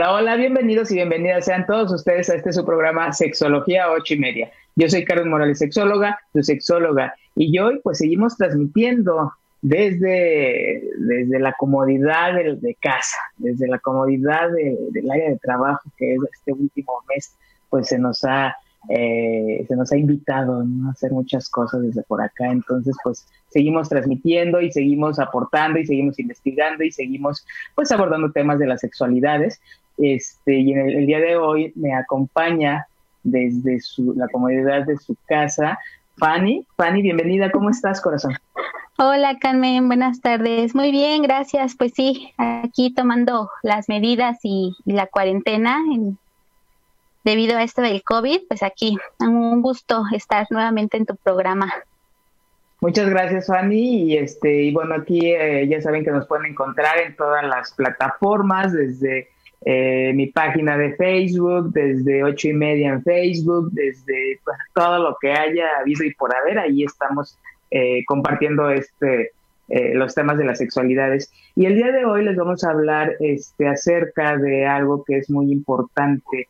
Hola, hola, bienvenidos y bienvenidas sean todos ustedes a este su programa Sexología 8 y media. Yo soy Carlos Morales, sexóloga, tu sexóloga, y hoy pues seguimos transmitiendo desde, desde la comodidad de, casa, desde la comodidad del área de trabajo que este último mes pues se nos ha eh, se nos ha invitado a hacer muchas cosas desde por acá, entonces pues seguimos transmitiendo y seguimos aportando y seguimos investigando y seguimos pues abordando temas de las sexualidades este, y en el, día de hoy me acompaña desde su, la comodidad de su casa Fanny. Fanny, bienvenida, ¿cómo estás, corazón? Hola, Carmen, buenas tardes. Muy bien, gracias. Pues sí, aquí tomando las medidas y, la cuarentena debido a esto del COVID, pues aquí, un gusto estar nuevamente en tu programa. Muchas gracias, Fanny. Y este, y bueno, aquí eh, ya saben que nos pueden encontrar en todas las plataformas, desde eh, mi página de Facebook, desde ocho y media en Facebook, desde pues, todo lo que haya habido y por haber, ahí estamos eh, compartiendo este eh, los temas de las sexualidades. Y el día de hoy les vamos a hablar este, acerca de algo que es muy importante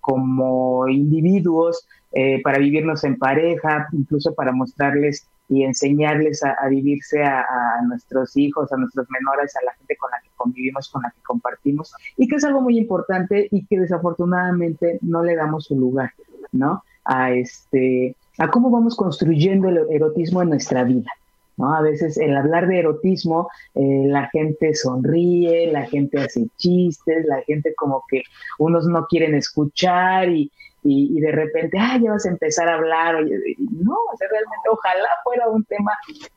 como individuos para vivirnos en pareja, incluso para mostrarles y enseñarles a, vivirse a, nuestros hijos, a nuestros menores, a la gente con la que convivimos, con la que compartimos, y que es algo muy importante y que desafortunadamente no le damos su lugar, ¿no? A, este, a cómo vamos construyendo el erotismo en nuestra vida. ¿No? A veces el hablar de erotismo, eh, la gente sonríe, la gente hace chistes, la gente como que unos no quieren escuchar y, y, de repente, ah, ya vas a empezar a hablar. no, realmente ojalá fuera un tema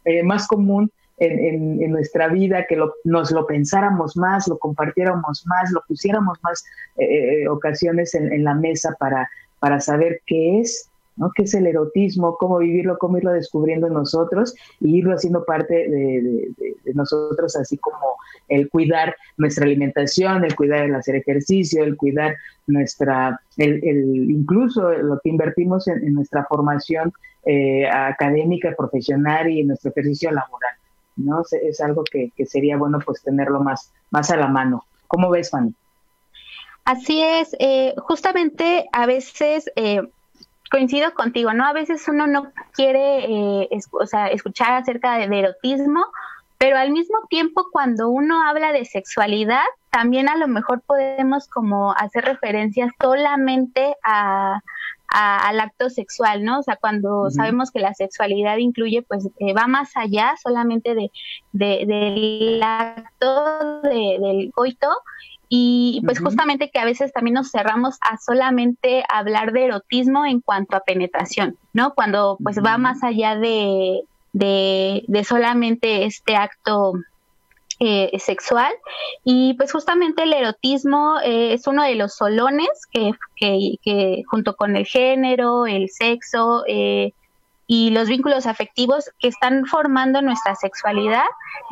eh, más común en, en, nuestra vida, que lo, nos lo pensáramos más, lo compartiéramos más, lo pusiéramos más eh, ocasiones en, en, la mesa para, para saber qué es ¿no? ¿Qué es el erotismo? ¿Cómo vivirlo? ¿Cómo irlo descubriendo en nosotros y irlo haciendo parte de, nosotros, así como el cuidar nuestra alimentación, el cuidar el hacer ejercicio, el cuidar nuestra, el, incluso lo que invertimos en, nuestra formación eh, académica, profesional y en nuestro ejercicio laboral, ¿no? Es algo que, sería bueno pues tenerlo más, más a la mano. ¿Cómo ves, Fanny? Así es, eh, justamente a veces eh, coincido contigo, ¿no? A veces uno no quiere eh, o sea, escuchar acerca de, erotismo, pero al mismo tiempo cuando uno habla de sexualidad, también a lo mejor podemos como hacer referencias solamente a, al acto sexual, ¿no? O sea, cuando sabemos que la sexualidad incluye, pues eh, va más allá solamente de, del acto del coito y pues justamente que a veces también nos cerramos a solamente hablar de erotismo en cuanto a penetración, ¿no? Cuando pues va más allá de, de, solamente este acto eh, sexual. Y pues justamente el erotismo eh, es uno de los solones que, que, que, junto con el género, el sexo, eh, y los vínculos afectivos que están formando nuestra sexualidad.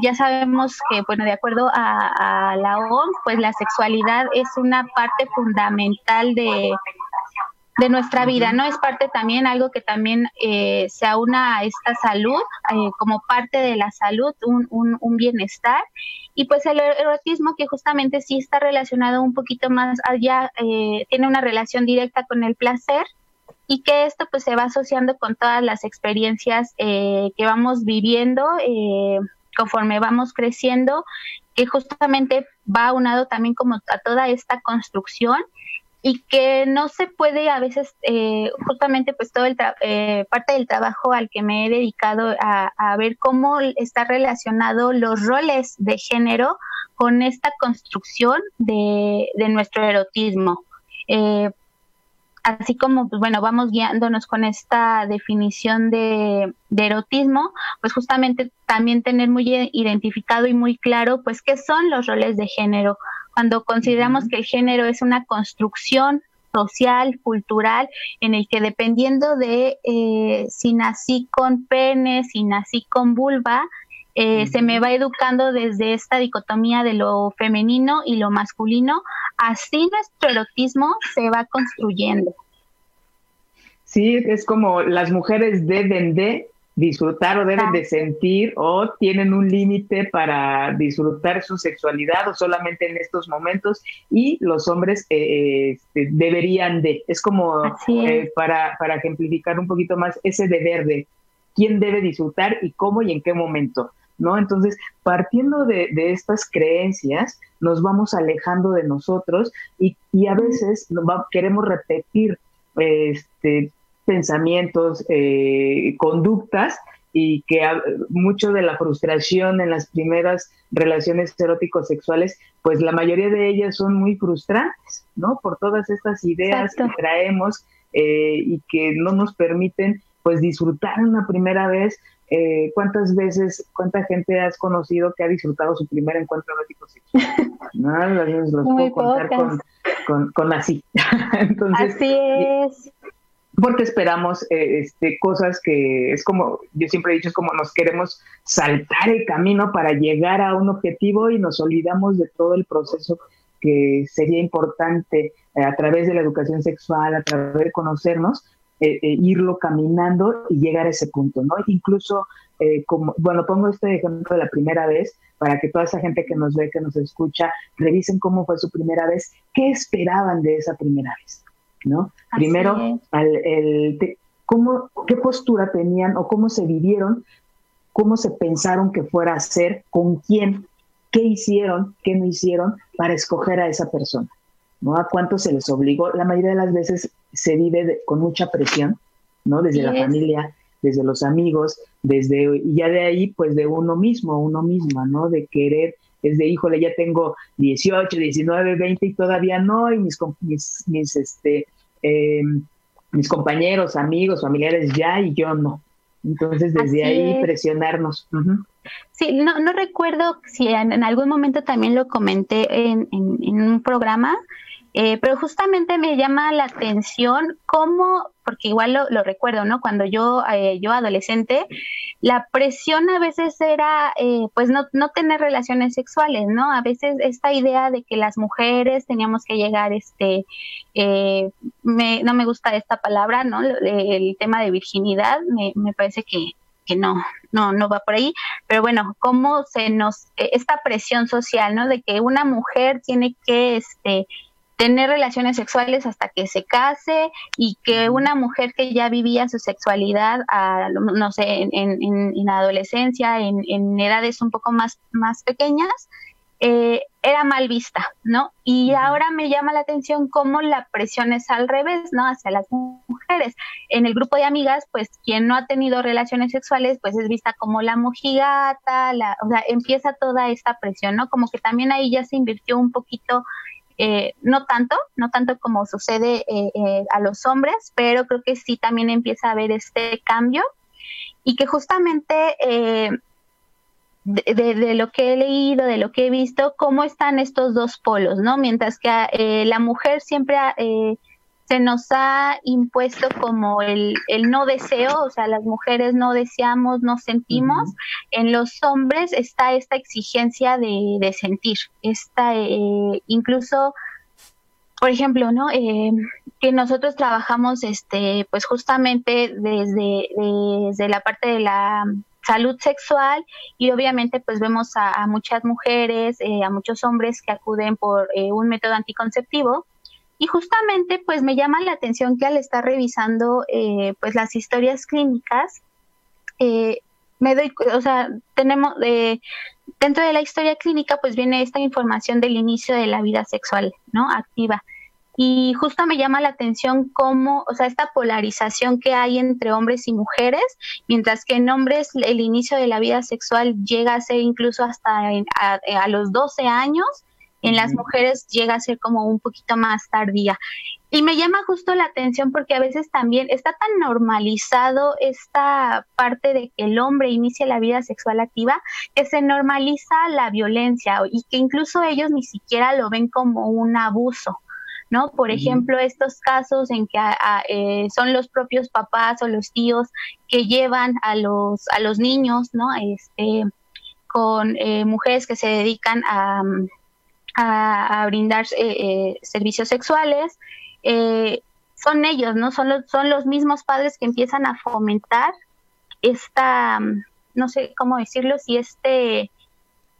Ya sabemos que, bueno, de acuerdo a, la OMS, pues la sexualidad es una parte fundamental de, de nuestra vida, ¿no? Es parte también, algo que también eh, se aúna a esta salud, eh, como parte de la salud, un, un, un, bienestar. Y pues el erotismo, que justamente sí está relacionado un poquito más allá, eh, tiene una relación directa con el placer, y que esto pues se va asociando con todas las experiencias eh, que vamos viviendo eh, conforme vamos creciendo, que justamente va aunado también como a toda esta construcción y que no se puede a veces eh, justamente pues todo el parte del trabajo al que me he dedicado a, ver cómo está relacionado los roles de género con esta construcción de, de nuestro erotismo así como, pues bueno, vamos guiándonos con esta definición de, erotismo, pues justamente también tener muy identificado y muy claro, pues, qué son los roles de género. Cuando consideramos que el género es una construcción social, cultural, en el que dependiendo de eh, si nací con pene, si nací con vulva, eh, se me va educando desde esta dicotomía de lo femenino y lo masculino, así nuestro erotismo se va construyendo. Sí, es como las mujeres deben de disfrutar o deben de sentir o tienen un límite para disfrutar su sexualidad o solamente en estos momentos y los hombres eh, este, deberían de. Es como eh, para, para ejemplificar un poquito más ese deber de quién debe disfrutar y cómo y en qué momento. ¿No? Entonces, partiendo de, estas creencias, nos vamos alejando de nosotros y, a veces queremos repetir este, pensamientos, eh, conductas y que mucho de la frustración en las primeras relaciones eróticos sexuales, pues la mayoría de ellas son muy frustrantes, ¿no? Por todas estas ideas que traemos eh, y que no nos permiten pues disfrutar una primera vez eh, ¿cuántas veces, cuánta gente has conocido que ha disfrutado su primer encuentro erótico sexual? ¿No? Las los puedo contar con, con, así. Entonces, así es. Porque esperamos eh, este, cosas que es como, yo siempre he dicho, es como nos queremos saltar el camino para llegar a un objetivo y nos olvidamos de todo el proceso que sería importante eh, a través de la educación sexual, a través de conocernos, eh, eh, irlo caminando y llegar a ese punto, ¿no? Incluso, eh, como, bueno, pongo este ejemplo de la primera vez para que toda esa gente que nos ve, que nos escucha, revisen cómo fue su primera vez, qué esperaban de esa primera vez, ¿no? Primero, el, cómo, qué postura tenían o cómo se vivieron, cómo se pensaron que fuera a ser, con quién, qué hicieron, qué no hicieron para escoger a esa persona. ¿no? A cuánto se les obligó. La mayoría de las veces se vive con mucha presión, ¿no? Desde la familia, desde los amigos, desde, y ya de ahí, pues de uno mismo, uno misma, ¿no? De querer, es de, híjole, ya tengo 18, 19, 20 y todavía no, y mis, mis, mis este, em, mis compañeros, amigos, familiares ya y yo no. Entonces, desde ahí presionarnos. Sí, no, no recuerdo si en, algún momento también lo comenté en, en un programa, eh, pero justamente me llama la atención cómo, porque igual lo, recuerdo, ¿no? Cuando yo, eh, yo adolescente, la presión a veces era, eh, pues, no, no tener relaciones sexuales, ¿no? A veces esta idea de que las mujeres teníamos que llegar, este, me, no me gusta esta palabra, ¿no? El tema de virginidad, me, me parece que, que no, no, no va por ahí, pero bueno, cómo se nos, esta presión social, ¿no? De que una mujer tiene que, este, tener relaciones sexuales hasta que se case y que una mujer que ya vivía su sexualidad, a, no sé, en, en, adolescencia, en, edades un poco más, más pequeñas, eh, era mal vista, ¿no? Y ahora me llama la atención cómo la presión es al revés, ¿no? Hacia las mujeres. En el grupo de amigas, pues quien no ha tenido relaciones sexuales, pues es vista como la mojigata, la, o sea, empieza toda esta presión, ¿no? Como que también ahí ya se invirtió un poquito eh, no tanto, no tanto como sucede eh, eh, a los hombres, pero creo que sí también empieza a haber este cambio y que justamente de, lo que he leído, de lo que he visto, cómo están estos dos polos, ¿no? Mientras que la mujer siempre se nos ha impuesto como el, el, no deseo, o sea, las mujeres no deseamos, no sentimos. En los hombres está esta exigencia de, de sentir, esta, eh, incluso, por ejemplo, ¿no? Eh, que nosotros trabajamos, este, pues justamente desde, desde la parte de la salud sexual y obviamente pues vemos a, muchas mujeres, eh, a muchos hombres que acuden por un método anticonceptivo y justamente, pues me llama la atención que al estar revisando, eh, pues las historias clínicas, eh, me doy, o sea, tenemos, eh, dentro de la historia clínica, pues viene esta información del inicio de la vida sexual, ¿no? Activa. Y justo me llama la atención cómo, o sea, esta polarización que hay entre hombres y mujeres, mientras que en hombres el inicio de la vida sexual llega a ser incluso hasta a, los 12 años, En las mujeres llega a ser como un poquito más tardía. Y me llama justo la atención porque a veces también está tan normalizado esta parte de que el hombre inicia la vida sexual activa que se normaliza la violencia y que incluso ellos ni siquiera lo ven como un abuso. ¿no? Por ejemplo, estos casos en que eh, son los propios papás o los tíos que llevan a los, a los niños, ¿no? Este, con eh, mujeres que se dedican a, a, brindar eh, servicios sexuales, son ellos, ¿no? Son los, son los mismos padres que empiezan a fomentar esta, no sé cómo decirlo, si este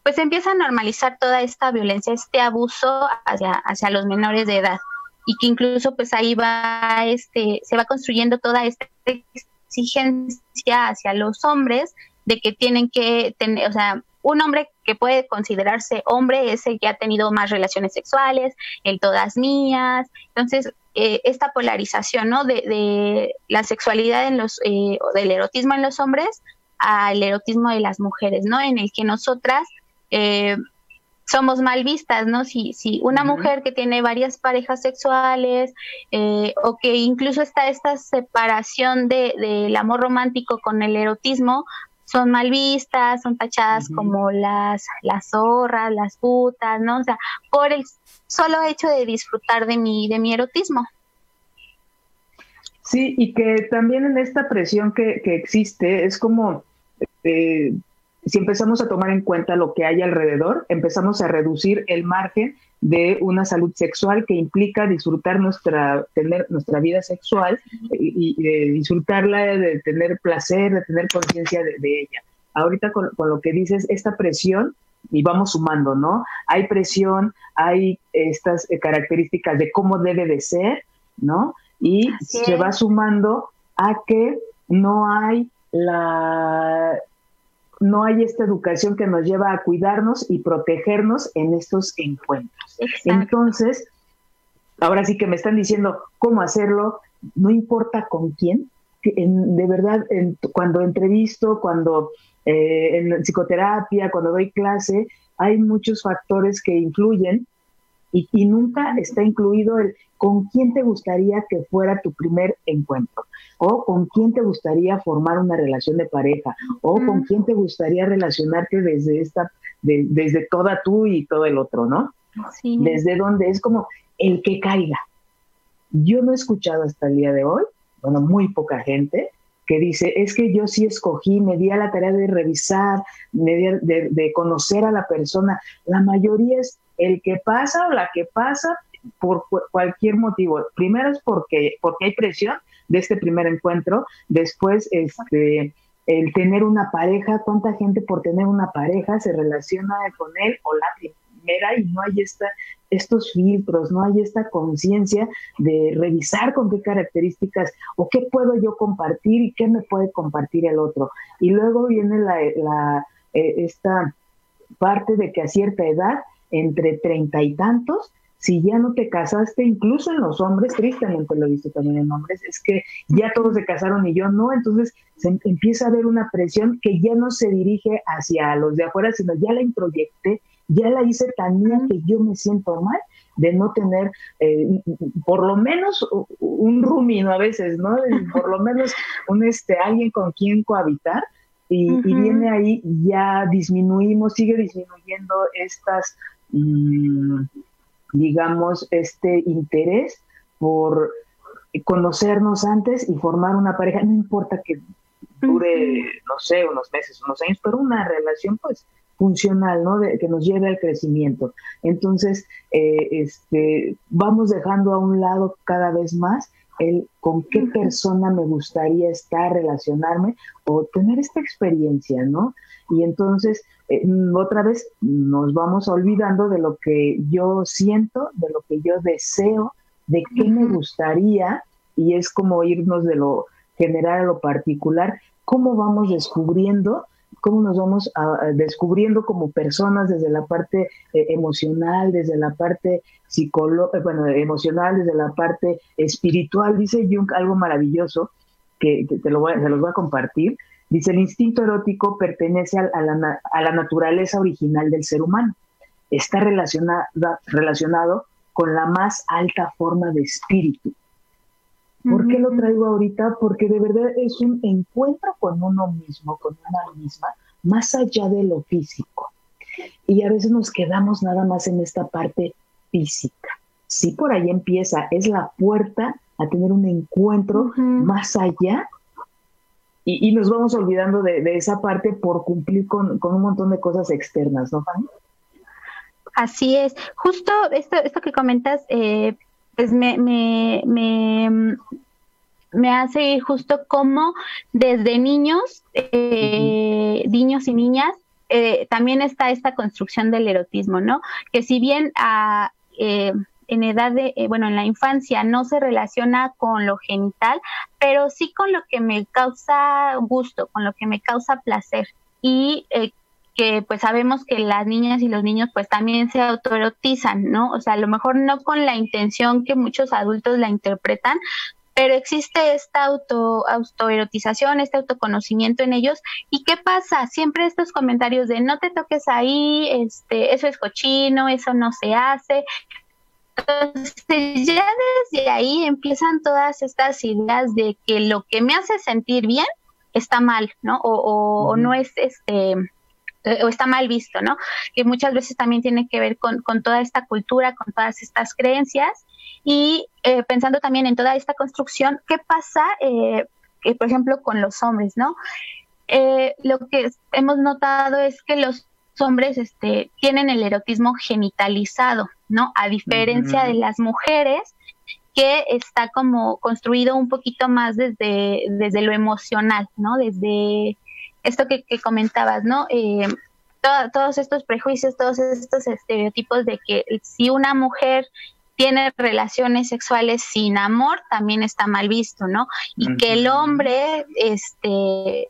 pues empieza a normalizar toda esta violencia, este abuso hacia, hacia los menores de edad y que incluso pues ahí va este se va construyendo toda esta exigencia hacia los hombres de que tienen que tener, o sea, un hombre que puede considerarse hombre es el que ha tenido más relaciones sexuales, el todas mías. Entonces, eh, esta polarización, ¿no? De, de, la sexualidad en los, eh, o del erotismo en los hombres al erotismo de las mujeres, ¿no? En el que nosotras eh, somos mal vistas, ¿no? Si, si una mujer que tiene varias parejas sexuales eh, o que incluso está esta separación de, del amor romántico con el erotismo, son mal vistas, son tachadas como las, las zorras, las putas, ¿no? O sea, por el solo hecho de disfrutar de mi, de mi erotismo. Sí, y que también en esta presión que, que existe es como eh, si empezamos a tomar en cuenta lo que hay alrededor, empezamos a reducir el margen de una salud sexual que implica disfrutar nuestra, tener nuestra vida sexual y, disfrutarla, de tener placer, de tener conciencia de, ella. Ahorita con, lo que dices, esta presión, y vamos sumando, ¿no? Hay presión, hay estas eh, características de cómo debe de ser, ¿no? Y se va sumando a que no hay la no hay esta educación que nos lleva a cuidarnos y protegernos en estos encuentros. Entonces, ahora sí que me están diciendo cómo hacerlo, no importa con quién, de verdad, cuando entrevisto, cuando eh, en psicoterapia, cuando doy clase, hay muchos factores que influyen y, nunca está incluido el con quién te gustaría que fuera tu primer encuentro, o con quién te gustaría formar una relación de pareja, o con quién te gustaría relacionarte desde esta, desde toda tú y todo el otro, ¿no? Desde donde es como el que caiga. Yo no he escuchado hasta el día de hoy, bueno, muy poca gente, que dice, es que yo sí escogí, me di a la tarea de revisar, me di de, de, conocer a la persona. La mayoría es el que pasa o la que pasa por cualquier motivo. Primero es porque, porque hay presión de este primer encuentro, después este el tener una pareja, cuánta gente por tener una pareja se relaciona con él o la primera y no hay esta, estos filtros, no hay esta conciencia de revisar con qué características o qué puedo yo compartir y qué me puede compartir el otro. Y luego viene la, eh, esta parte de que a cierta edad entre treinta y tantos, si ya no te casaste, incluso en los hombres, tristemente lo he visto también en hombres, es que ya todos se casaron y yo no, entonces se em, empieza a haber una presión que ya no se dirige hacia los de afuera, sino ya la introyecté, ya la hice tan mía que yo me siento mal de no tener eh, por lo menos un rumino a veces, ¿no? Por lo menos un este alguien con quien cohabitar y, y viene ahí ya disminuimos, sigue disminuyendo estas Mm, digamos, este interés por conocernos antes y formar una pareja, no importa que dure, no sé, unos meses, unos años, pero una relación pues funcional, ¿no? De, que nos lleve al crecimiento. Entonces, eh, este, vamos dejando a un lado cada vez más el con qué persona me gustaría estar, relacionarme o tener esta experiencia, ¿no? Y entonces, eh, otra vez nos vamos olvidando de lo que yo siento, de lo que yo deseo, de qué me gustaría, y es como irnos de lo general a lo particular, cómo vamos descubriendo cómo nos vamos descubriendo como personas desde la parte eh, emocional, desde la parte psicológica, eh, bueno, emocional, desde la parte espiritual. Dice Jung algo maravilloso que, te lo voy, se los voy a compartir. Dice, el instinto erótico pertenece a, la, a la naturaleza original del ser humano. está relacionado con la más alta forma de espíritu. ¿Por qué lo traigo ahorita? Porque de verdad es un encuentro con uno mismo, con una misma, más allá de lo físico. Y a veces nos quedamos nada más en esta parte física. Sí, por ahí empieza, es la puerta a tener un encuentro más allá y, nos vamos olvidando de, esa parte por cumplir con, un montón de cosas externas, ¿no, Fanny? Así es. Justo esto, esto que comentas, eh, pues me, me, me, me, hace ir justo como desde niños, eh, niños y niñas, eh, también está esta construcción del erotismo, ¿no? Que si bien a, eh, en edad de, eh, bueno, en la infancia no se relaciona con lo genital, pero sí con lo que me causa gusto, con lo que me causa placer. Y eh, que pues sabemos que las niñas y los niños pues también se autoerotizan, ¿no? O sea, a lo mejor no con la intención que muchos adultos la interpretan, pero existe esta auto, autoerotización, este autoconocimiento en ellos. ¿Y qué pasa? Siempre estos comentarios de no te toques ahí, este, eso es cochino, eso no se hace, entonces ya desde ahí empiezan todas estas ideas de que lo que me hace sentir bien está mal, ¿no? O, no es este eh, o está mal visto, ¿no? Que muchas veces también tiene que ver con, toda esta cultura, con todas estas creencias y eh, pensando también en toda esta construcción, ¿qué pasa, eh, por ejemplo, con los hombres, ¿no? lo que hemos notado es que los hombres este, tienen el erotismo genitalizado, ¿no? A diferencia de las mujeres, que está como construido un poquito más desde, desde lo emocional, ¿no? Desde esto que, comentabas, ¿no? Eh, todos estos prejuicios, todos estos estereotipos de que si una mujer tiene relaciones sexuales sin amor, también está mal visto, ¿no? Y que el hombre, este,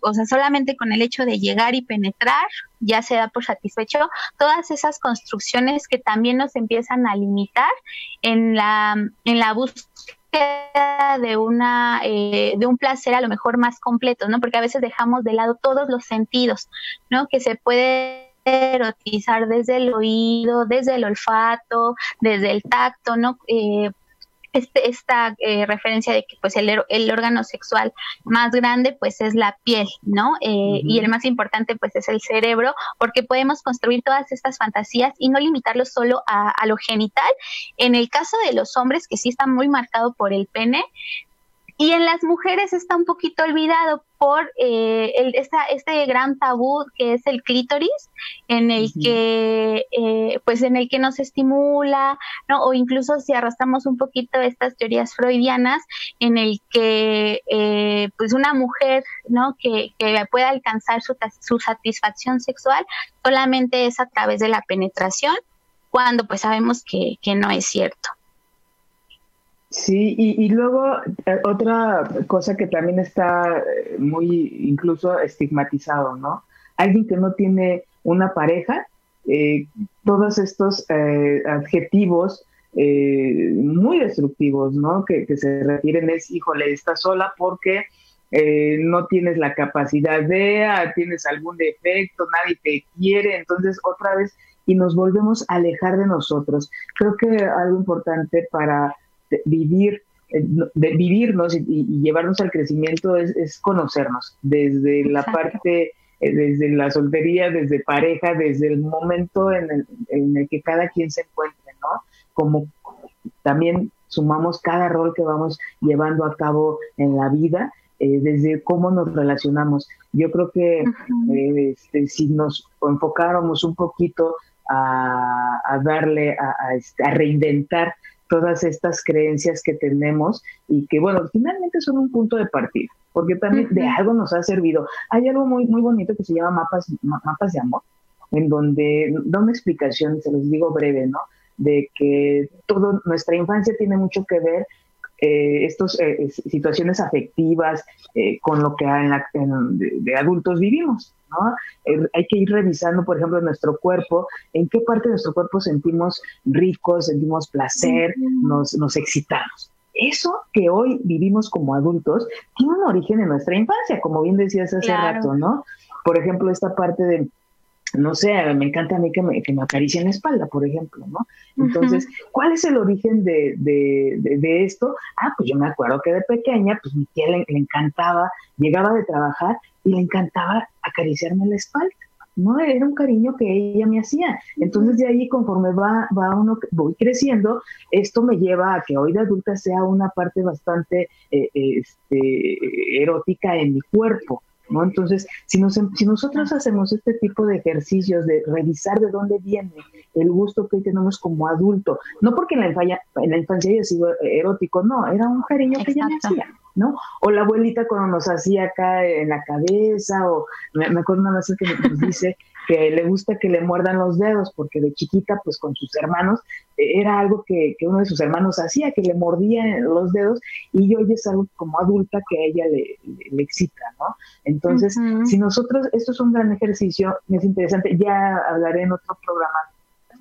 o sea, solamente con el hecho de llegar y penetrar, ya se da por satisfecho todas esas construcciones que también nos empiezan a limitar en la, en la búsqueda de una eh, de un placer a lo mejor más completo, ¿no? Porque a veces dejamos de lado todos los sentidos, ¿no? Que se puede erotizar desde el oído, desde el olfato, desde el tacto, ¿no? Eh, este, esta eh, referencia de que pues el, el, órgano sexual más grande pues es la piel, ¿no? Eh, y el más importante pues es el cerebro, porque podemos construir todas estas fantasías y no limitarlo solo a, a lo genital. En el caso de los hombres, que sí está muy marcado por el pene, y en las mujeres está un poquito olvidado por eh, el, esta, este gran tabú que es el clítoris, en el que, eh, pues en el que nos estimula, ¿no? O incluso si arrastramos un poquito estas teorías freudianas, en el que, eh, pues una mujer, ¿no? Que, que pueda alcanzar su, su satisfacción sexual solamente es a través de la penetración, cuando pues sabemos que, que no es cierto. Sí, y, luego eh, otra cosa que también está eh, muy incluso estigmatizado, ¿no? Alguien que no tiene una pareja, eh, todos estos adjetivos muy destructivos, ¿no? Que, se refieren es, híjole, estás sola porque no tienes la capacidad de, ah, tienes algún defecto, nadie te quiere, entonces otra vez, y nos volvemos a alejar de nosotros. Creo que algo importante para vivir, eh, de vivirnos y, llevarnos al crecimiento es, conocernos desde la parte, eh, desde la soltería, desde pareja, desde el momento en el, que cada quien se encuentre, ¿no? Como también sumamos cada rol que vamos llevando a cabo en la vida, eh, desde cómo nos relacionamos. Yo creo que este, si nos enfocáramos un poquito a, darle, a, este, a, reinventar todas estas creencias que tenemos y que, bueno, finalmente son un punto de partida, porque también de algo nos ha servido. Hay algo muy, muy bonito que se llama mapas, mapas de amor, en donde da una explicación, se los digo breve, ¿no? De que toda nuestra infancia tiene mucho que ver eh, estas eh, situaciones afectivas eh, con lo que en la, de, adultos vivimos. ¿No? hay que ir revisando, por ejemplo, nuestro cuerpo, en qué parte de nuestro cuerpo sentimos ricos, sentimos placer, nos, nos excitamos. Eso que hoy vivimos como adultos tiene un origen en nuestra infancia, como bien decías hace rato, ¿no? Por ejemplo, esta parte de no sé, me encanta a mí que me, que me acaricien la espalda, por ejemplo, ¿no? Entonces, ¿cuál es el origen de, de, esto? Ah, pues yo me acuerdo que de pequeña, pues mi tía le, encantaba, llegaba de trabajar y le encantaba acariciarme la espalda. ¿no? Era un cariño que ella me hacía. Entonces de ahí conforme va, va uno, voy creciendo, esto me lleva a que hoy de adulta sea una parte bastante eh, este, erótica en mi cuerpo. ¿No? Entonces, si, nos, si nosotros hacemos este tipo de ejercicios de revisar de dónde viene el gusto que hoy tenemos como adulto, no porque en la infancia, en la infancia haya sido erótico, no, era un cariño que me hacía. ¿no? O la abuelita cuando nos hacía acá en la cabeza, o me, acuerdo una vez que nos dice que le gusta que le muerdan los dedos, porque de chiquita, pues con sus hermanos, eh, era algo que, uno de sus hermanos hacía, que le mordía los dedos, y hoy es algo como adulta que a ella le, le, excita, ¿no? Entonces, si nosotros, esto es un gran ejercicio, es interesante, ya hablaré en otro programa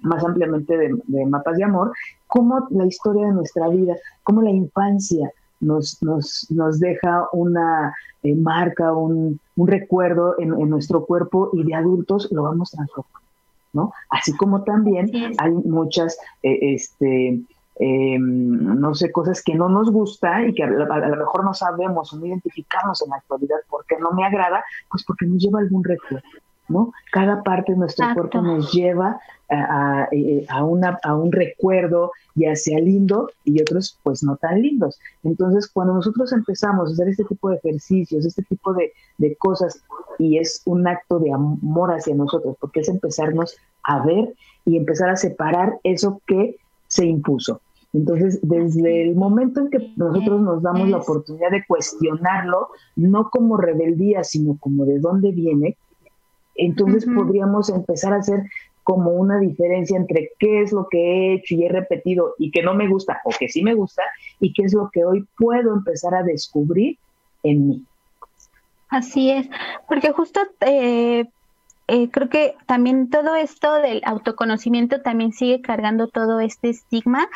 más ampliamente de, de mapas de amor, cómo la historia de nuestra vida, cómo la infancia, nos, nos, nos deja una eh, marca, un, un recuerdo en, nuestro cuerpo y de adultos lo vamos transformando, ¿no? Así como también hay muchas, eh, este, em, no sé, cosas que no nos gusta y que a, lo mejor no sabemos o no identificamos en la actualidad porque no me agrada, pues porque nos lleva algún recuerdo. ¿No? Cada parte de nuestro cuerpo nos lleva a, a, una, a un recuerdo, ya sea lindo y otros pues no tan lindos. Entonces, cuando nosotros empezamos a hacer este tipo de ejercicios, este tipo de, de cosas, y es un acto de amor hacia nosotros, porque es empezarnos a ver y empezar a separar eso que se impuso. Entonces, desde el momento en que nosotros nos damos la oportunidad de cuestionarlo, no como rebeldía, sino como de dónde viene, entonces podríamos empezar a hacer como una diferencia entre qué es lo que he hecho y he repetido y que no me gusta o que sí me gusta y qué es lo que hoy puedo empezar a descubrir en mí. Así es, porque justo eh, eh, creo que también todo esto del autoconocimiento también sigue cargando todo este estigma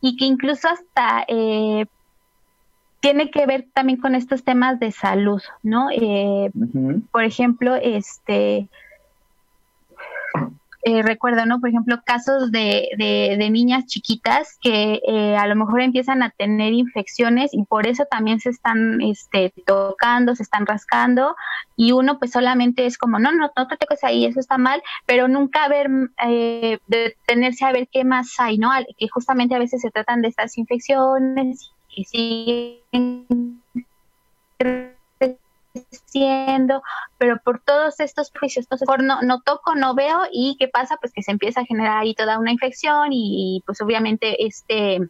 y que incluso hasta eh, tiene que ver también con estos temas de salud, ¿no? Eh, por ejemplo, este, eh, recuerdo, ¿no? Por ejemplo, casos de, de, niñas chiquitas que eh, a lo mejor empiezan a tener infecciones y por eso también se están este, tocando, se están rascando y uno pues solamente es como, no, no, no te toques ahí, eso está mal, pero nunca ver, detenerse a ver qué más hay, ¿no? Que justamente a veces se tratan de estas infecciones y siguen creciendo, pero por todos estos juicios, entonces no, toco, no veo y qué pasa, pues que se empieza a generar ahí toda una infección y, pues obviamente este,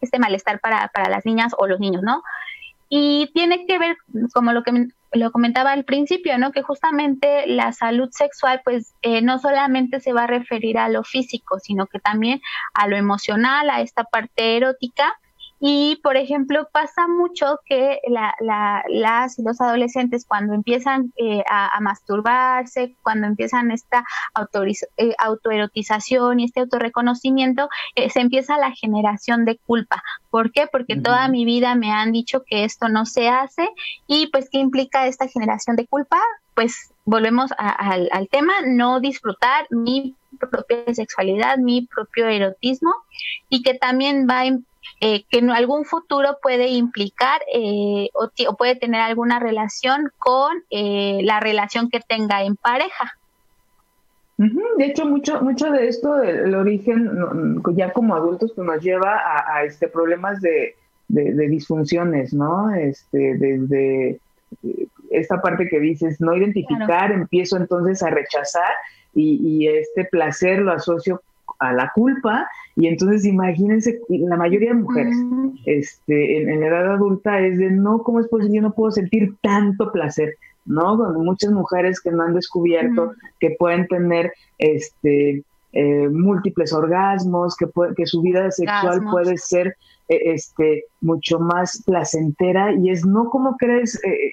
este malestar para, para las niñas o los niños, ¿no? Y tiene que ver, como lo que lo comentaba al principio, ¿no? Que justamente la salud sexual, pues, eh, no solamente se va a referir a lo físico, sino que también a lo emocional, a esta parte erótica, y, por ejemplo, pasa mucho que la, las y los adolescentes cuando empiezan eh, a, masturbarse, cuando empiezan esta eh, autoerotización y este autorreconocimiento, eh, se empieza la generación de culpa. ¿Por qué? Porque toda mi vida me han dicho que esto no se hace y pues ¿qué implica esta generación de culpa? Pues volvemos al, al tema, no disfrutar mi propia sexualidad, mi propio erotismo y que también va eh, que en algún futuro puede implicar eh, o, puede tener alguna relación con eh, la relación que tenga en pareja. De hecho, mucho, mucho de esto, el, origen, ya como adultos, pues nos lleva a, este problemas de, disfunciones, ¿no? Este, desde esta parte que dices, no identificar, empiezo entonces a rechazar y, y, este placer lo asocio a la culpa. Y entonces imagínense, la mayoría de mujeres este, en, la edad adulta es de no, ¿cómo es posible? Yo no puedo sentir tanto placer, ¿no? Con muchas mujeres que no han descubierto que pueden tener este, eh, múltiples orgasmos, que, que su vida sexual puede ser eh, este, mucho más placentera. Y es no como crees, eh,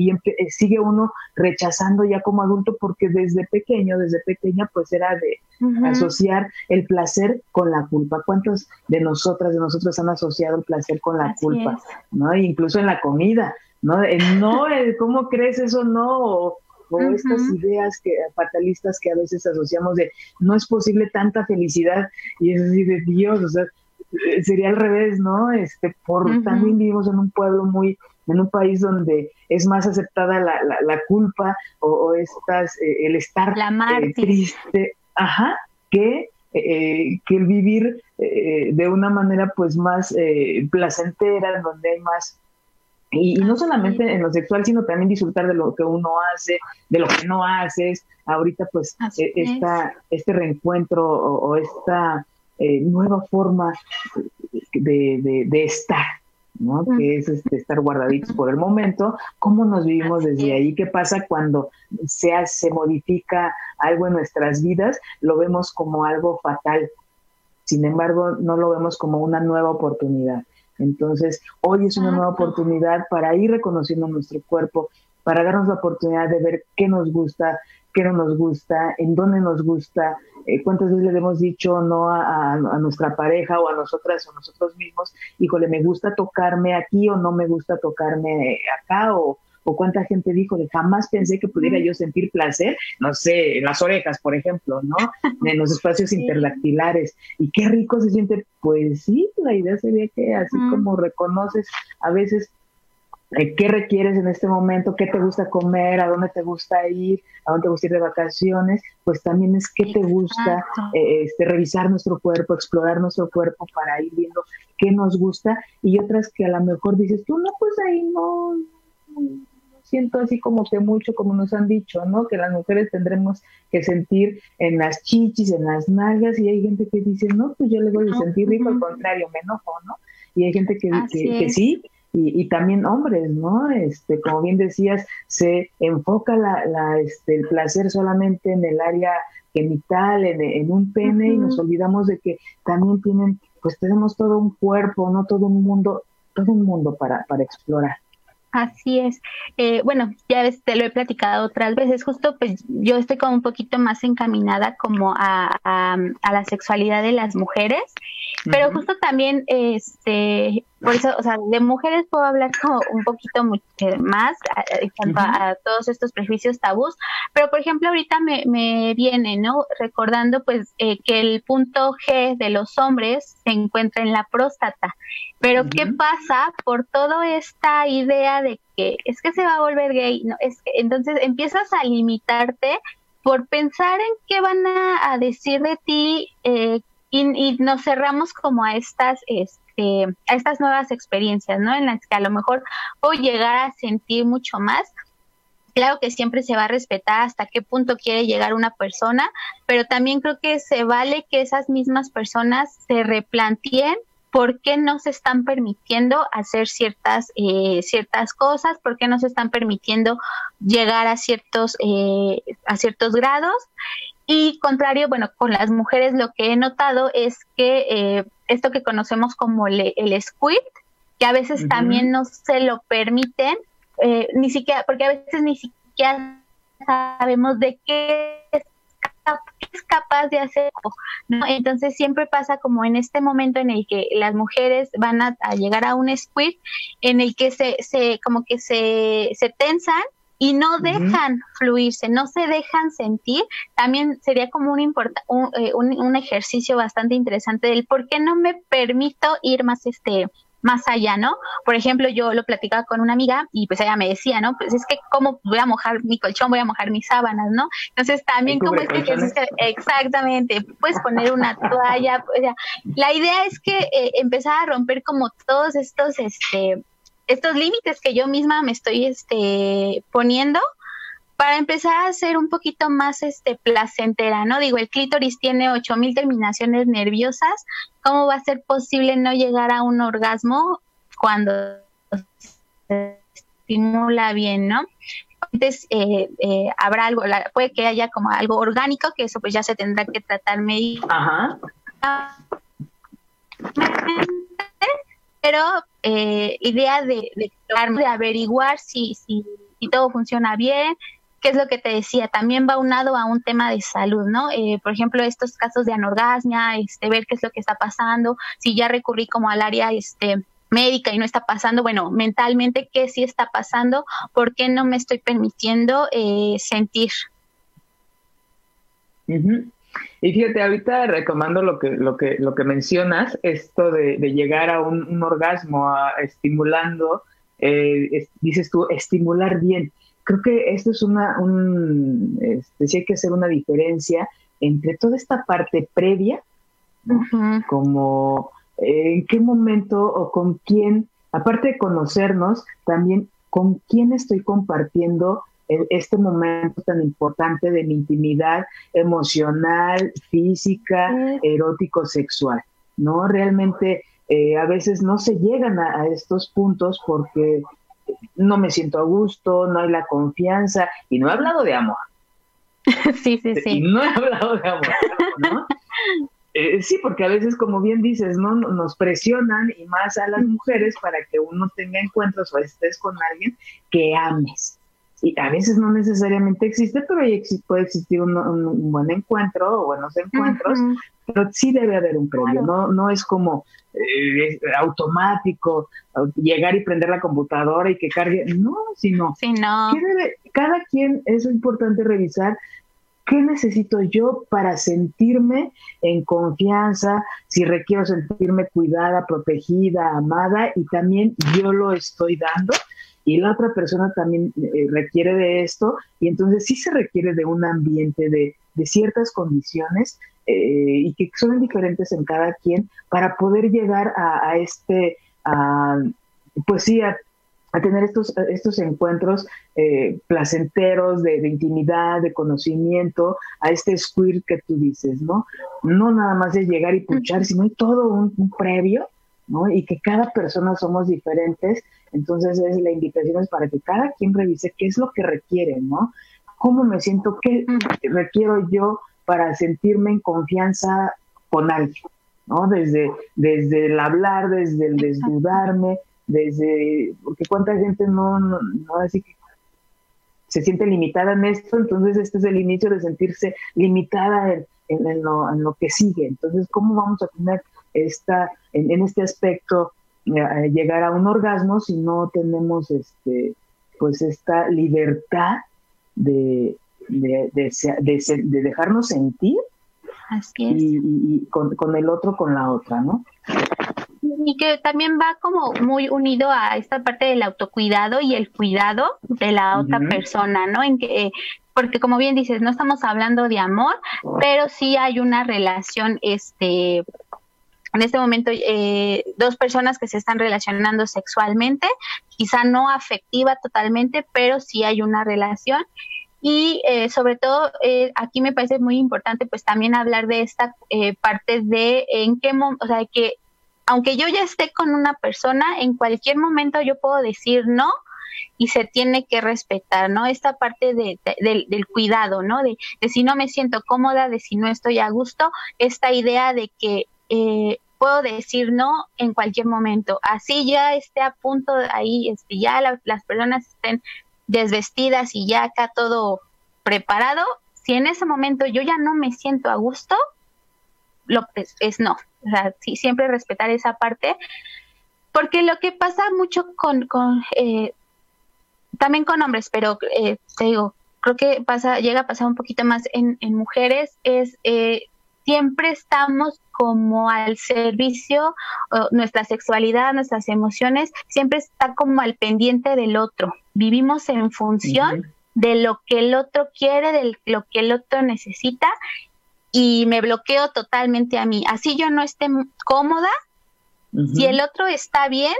y eh, sigue uno rechazando ya como adulto porque desde pequeño, desde pequeña, pues era de asociar el placer con la culpa. ¿Cuántos de nosotras, de nosotros han asociado el placer con la culpa? ¿No? incluso en la comida, ¿no? no, ¿cómo crees eso? No, o estas ideas que, fatalistas que a veces asociamos de no es posible tanta felicidad y es así de Dios, o sea, eh, sería al revés, ¿no? Este, por también vivimos en un pueblo muy, en un país donde es más aceptada la, la, culpa o, estas, eh, el estar eh, triste, ajá, que, que el vivir de una manera pues más placentera, donde hay más y, no solamente en lo sexual, sino también disfrutar de lo que uno hace, de lo que no haces. Ahorita, pues, esta, este reencuentro o esta eh, nueva forma de, de, estar, ¿no? Que es este, estar guardaditos por el momento. ¿Cómo nos vivimos desde ahí? ¿Qué pasa cuando se, se modifica algo en nuestras vidas? Lo vemos como algo fatal. Sin embargo, no lo vemos como una nueva oportunidad. Entonces, hoy es una nueva oportunidad para ir reconociendo nuestro cuerpo, para darnos la oportunidad de ver qué nos gusta, qué no nos gusta, en dónde nos gusta, eh, cuántas veces le hemos dicho no a, nuestra pareja o a nosotras o a nosotros mismos, híjole, me gusta tocarme aquí o no me gusta tocarme acá o, o cuánta gente dijo de jamás pensé que pudiera yo sentir placer, no sé, en las orejas, por ejemplo, ¿no? En los espacios interdactilares. Y qué rico se siente. Pues sí, la idea sería que así como reconoces a veces qué requieres en este momento, qué te gusta comer, a dónde te gusta ir, a dónde te gusta ir de vacaciones, pues también es qué te gusta, eh, este, revisar nuestro cuerpo, explorar nuestro cuerpo para ir viendo qué nos gusta y otras que a lo mejor dices, tú no, pues ahí no, siento así como que mucho, como nos han dicho, ¿no? Que las mujeres tendremos que sentir en las chichis, en las nalgas y hay gente que dice, no, pues yo le voy a sentir rico, al contrario, me enojo, ¿no? Y hay gente que, que, que sí, y, y, también hombres, ¿no? Este, como bien decías, se enfoca la, la, este, el placer solamente en el área genital, en, en un pene, y nos olvidamos de que también tienen, pues tenemos todo un cuerpo, ¿no? Todo un mundo, todo un mundo para, para explorar. Así es. Eh, bueno, ya te lo he platicado otras veces. Justo, pues yo estoy como un poquito más encaminada como a, a, a la sexualidad de las mujeres, pero justo también, este, por eso, o sea, de mujeres puedo hablar como un poquito mucho más en cuanto a, todos estos prejuicios tabús, pero por ejemplo ahorita me, me viene, ¿no? Recordando pues eh, que el punto G de los hombres se encuentra en la próstata, pero ¿qué pasa por toda esta idea de que es que se va a volver gay? No, es que entonces empiezas a limitarte por pensar en qué van a, decir de ti eh, y, y, nos cerramos como a estas, este, a estas nuevas experiencias, ¿no? En las que a lo mejor puedo llegar a sentir mucho más. Claro que siempre se va a respetar hasta qué punto quiere llegar una persona, pero también creo que se vale que esas mismas personas se replanteen por qué no se están permitiendo hacer ciertas eh, ciertas cosas, por qué no se están permitiendo llegar a ciertos eh, a ciertos grados y contrario, bueno, con las mujeres lo que he notado es que eh, esto que conocemos como el squid, que a veces también no se lo permiten, eh, ni siquiera, porque a veces ni siquiera sabemos de qué es, capaz de hacer, ¿no? Entonces siempre pasa como en este momento en el que las mujeres van a, llegar a un squid, en el que se, se como que se, se tensan y no dejan fluirse, no se dejan sentir, también sería como un, eh, un, un, ejercicio bastante interesante del por qué no me permito ir más este más allá, ¿no? Por ejemplo, yo lo platicaba con una amiga y pues ella me decía, ¿no? Pues es que cómo voy a mojar mi colchón, voy a mojar mis sábanas, ¿no? Entonces también como este ejercicio, exactamente, puedes poner una toalla, o sea, la idea es que eh, empezar a romper como todos estos, este, estos límites que yo misma me estoy este, poniendo para empezar a ser un poquito más este placentera, ¿no? Digo, el clítoris tiene 8000 terminaciones nerviosas, ¿cómo va a ser posible no llegar a un orgasmo cuando se estimula bien, ¿no? Entonces, eh, eh, habrá algo, puede que haya como algo orgánico, que eso pues ya se tendrá que tratar médico. Ajá pero eh, idea de, de, de averiguar si, si, si, todo funciona bien, qué es lo que te decía, también va unado a un tema de salud, ¿no? Eh, por ejemplo, estos casos de anorgasmia, este, ver qué es lo que está pasando, si ya recurrí como al área este, médica y no está pasando, bueno, mentalmente, ¿qué sí está pasando? ¿Por qué no me estoy permitiendo eh, sentir? Y fíjate, ahorita recomando lo que, lo que, lo que mencionas, esto de, llegar a un, orgasmo estimulando, eh, dices tú, estimular bien. Creo que esto es una, un, este, sí hay que hacer una diferencia entre toda esta parte previa, como eh, en qué momento o con quién, aparte de conocernos, también con quién estoy compartiendo este momento tan importante de mi intimidad emocional, física, erótico, sexual, ¿no? Realmente eh, a veces no se llegan a, estos puntos porque no me siento a gusto, no hay la confianza y no he hablado de amor. Sí, sí, sí. no he hablado de amor, ¿no? Eh, sí, porque a veces, como bien dices, ¿no? Nos presionan y más a las mujeres para que uno tenga encuentros o estés con alguien que ames y a veces no necesariamente existe, pero puede existir un, buen encuentro o buenos encuentros, pero sí debe haber un previo, no, no es como eh, automático llegar y prender la computadora y que cargue, no, sino sí, no. cada quien es importante revisar ¿Qué necesito yo para sentirme en confianza? Si requiero sentirme cuidada, protegida, amada y también yo lo estoy dando y la otra persona también eh, requiere de esto y entonces sí se requiere de un ambiente de, ciertas condiciones eh, y que son diferentes en cada quien para poder llegar a, este, pues sí, a, tener estos, estos encuentros eh, placenteros de, intimidad, de conocimiento, a este squirt que tú dices, ¿no? No nada más de llegar y puchar, sino hay todo un, un previo, ¿no? Y que cada persona somos diferentes entonces es la invitación es para que cada quien revise qué es lo que requiere, ¿no? ¿Cómo me siento? ¿Qué requiero yo para sentirme en confianza con alguien? ¿No? Desde, desde el hablar, desde el desnudarme, desde, porque cuánta gente no, no, así que se siente limitada en esto, entonces este es el inicio de sentirse limitada en, lo, en lo, que sigue. Entonces, ¿cómo vamos a tener esta, en este aspecto llegar a un orgasmo si no tenemos este pues esta libertad de, de, de, dejarnos sentir y, con, con, el otro con la otra, ¿no? Y que también va como muy unido a esta parte del autocuidado y el cuidado de la otra persona, ¿no? En que porque como bien dices, no estamos hablando de amor, pero sí hay una relación este en este momento eh, dos personas que se están relacionando sexualmente, quizá no afectiva totalmente, pero sí hay una relación. Y eh, sobre todo, eh, aquí me parece muy importante pues también hablar de esta parte de en qué momento, o sea, que aunque yo ya esté con una persona, en cualquier momento yo puedo decir no y se tiene que respetar, ¿no? Esta parte de, del cuidado, ¿no? De, de si no me siento cómoda, de si no estoy a gusto, esta idea de que eh, puedo decir no en cualquier momento. Así ya esté a punto ahí, este, ya las personas estén desvestidas y ya acá todo preparado. Si en ese momento yo ya no me siento a gusto, lo es, es no. O sea, sí, siempre respetar esa parte. Porque lo que pasa mucho con, con eh, también con hombres, pero eh, te digo, creo que pasa, llega a pasar un poquito más en, en mujeres, es eh, siempre estamos como al servicio, nuestra sexualidad, nuestras emociones, siempre está como al pendiente del otro. Vivimos en función de lo que el otro quiere, de lo que el otro necesita y me bloqueo totalmente a mí. Así yo no esté cómoda, si el otro está bien,